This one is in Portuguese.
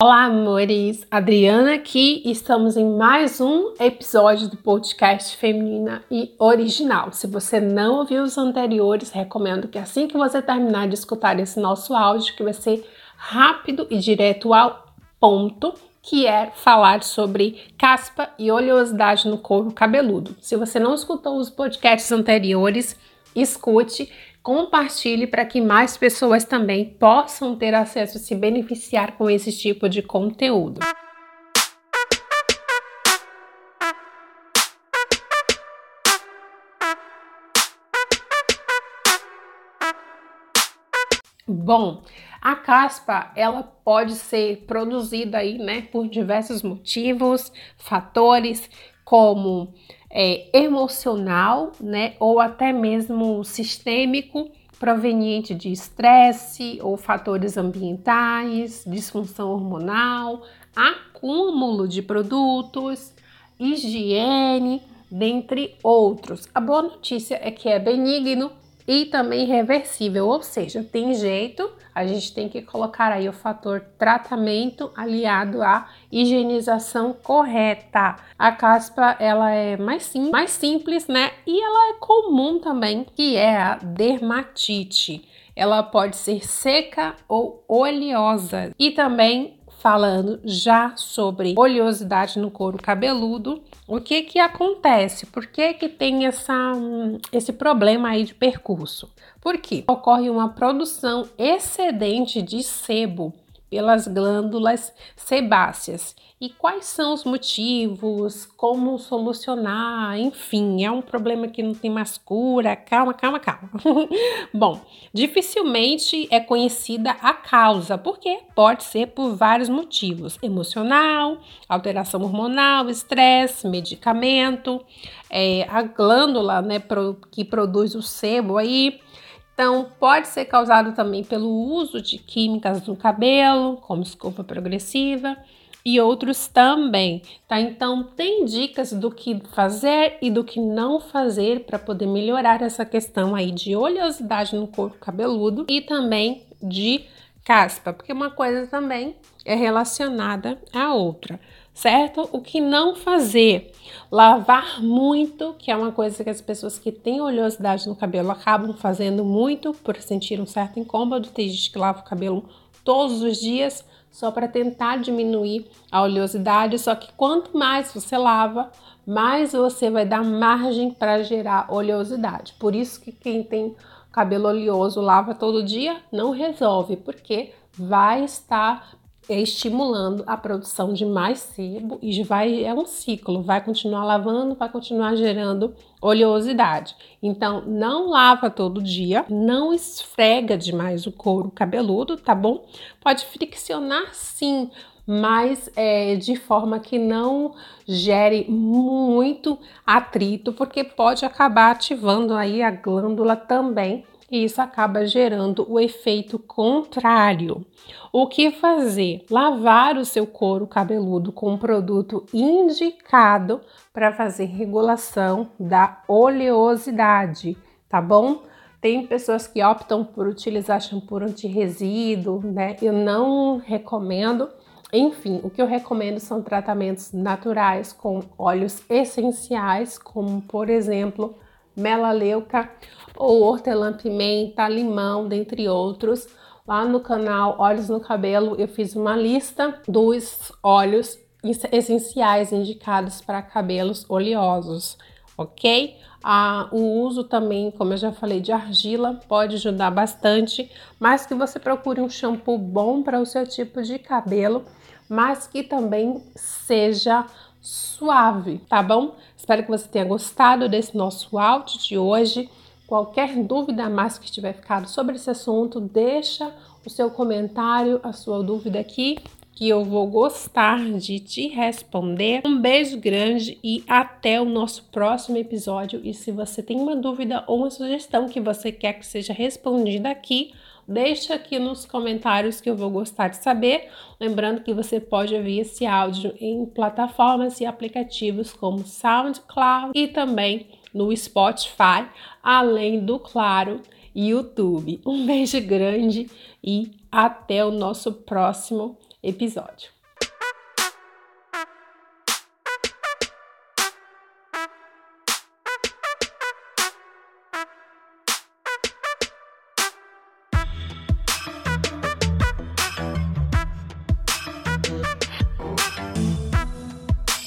Olá, amores! Adriana aqui estamos em mais um episódio do podcast Feminina e Original. Se você não ouviu os anteriores, recomendo que assim que você terminar de escutar esse nosso áudio, que vai ser rápido e direto ao ponto, que é falar sobre caspa e oleosidade no couro cabeludo. Se você não escutou os podcasts anteriores, escute compartilhe para que mais pessoas também possam ter acesso e se beneficiar com esse tipo de conteúdo. Bom, a caspa ela pode ser produzida aí, né, por diversos motivos, fatores como é, emocional, né, ou até mesmo sistêmico, proveniente de estresse ou fatores ambientais, disfunção hormonal, acúmulo de produtos, higiene, dentre outros. A boa notícia é que é benigno e também reversível, ou seja, tem jeito, a gente tem que colocar aí o fator tratamento aliado à higienização correta. A caspa ela é mais, sim, mais simples, né? E ela é comum também, que é a dermatite. Ela pode ser seca ou oleosa e também falando já sobre oleosidade no couro cabeludo. O que que acontece? Por que que tem essa, esse problema aí de percurso? Porque ocorre uma produção excedente de sebo pelas glândulas sebáceas. E quais são os motivos? Como solucionar? Enfim, é um problema que não tem mais cura. Calma, calma, calma. Bom, dificilmente é conhecida a causa, porque pode ser por vários motivos: emocional, alteração hormonal, estresse, medicamento, é, a glândula né, que produz o sebo aí então, pode ser causado também pelo uso de químicas no cabelo, como escova progressiva, e outros também, tá? Então, tem dicas do que fazer e do que não fazer para poder melhorar essa questão aí de oleosidade no corpo cabeludo e também de caspa, porque uma coisa também é relacionada à outra certo? O que não fazer? Lavar muito, que é uma coisa que as pessoas que têm oleosidade no cabelo acabam fazendo muito por sentir um certo incômodo. Tem gente que lava o cabelo todos os dias só para tentar diminuir a oleosidade. Só que quanto mais você lava, mais você vai dar margem para gerar oleosidade. Por isso que quem tem cabelo oleoso lava todo dia não resolve, porque vai estar estimulando a produção de mais sebo e vai é um ciclo, vai continuar lavando, vai continuar gerando oleosidade. Então, não lava todo dia, não esfrega demais o couro cabeludo, tá bom? Pode friccionar sim, mas é, de forma que não gere muito atrito, porque pode acabar ativando aí a glândula também e isso acaba gerando o efeito contrário. O que fazer? Lavar o seu couro cabeludo com um produto indicado para fazer regulação da oleosidade, tá bom? Tem pessoas que optam por utilizar shampoo anti-resíduo, né? Eu não recomendo. Enfim, o que eu recomendo são tratamentos naturais com óleos essenciais, como por exemplo, melaleuca ou hortelã-pimenta, limão, dentre outros. Lá no canal Óleos no Cabelo eu fiz uma lista dos óleos essenciais indicados para cabelos oleosos, ok? Ah, o uso também, como eu já falei, de argila pode ajudar bastante, mas que você procure um shampoo bom para o seu tipo de cabelo, mas que também seja suave, tá bom? Espero que você tenha gostado desse nosso áudio de hoje. Qualquer dúvida a mais que tiver ficado sobre esse assunto, deixa o seu comentário, a sua dúvida aqui, que eu vou gostar de te responder. Um beijo grande e até o nosso próximo episódio. E se você tem uma dúvida ou uma sugestão que você quer que seja respondida aqui, deixa aqui nos comentários que eu vou gostar de saber. Lembrando que você pode ouvir esse áudio em plataformas e aplicativos como SoundCloud e também no Spotify, além do, claro, YouTube. Um beijo grande e até o nosso próximo episódio.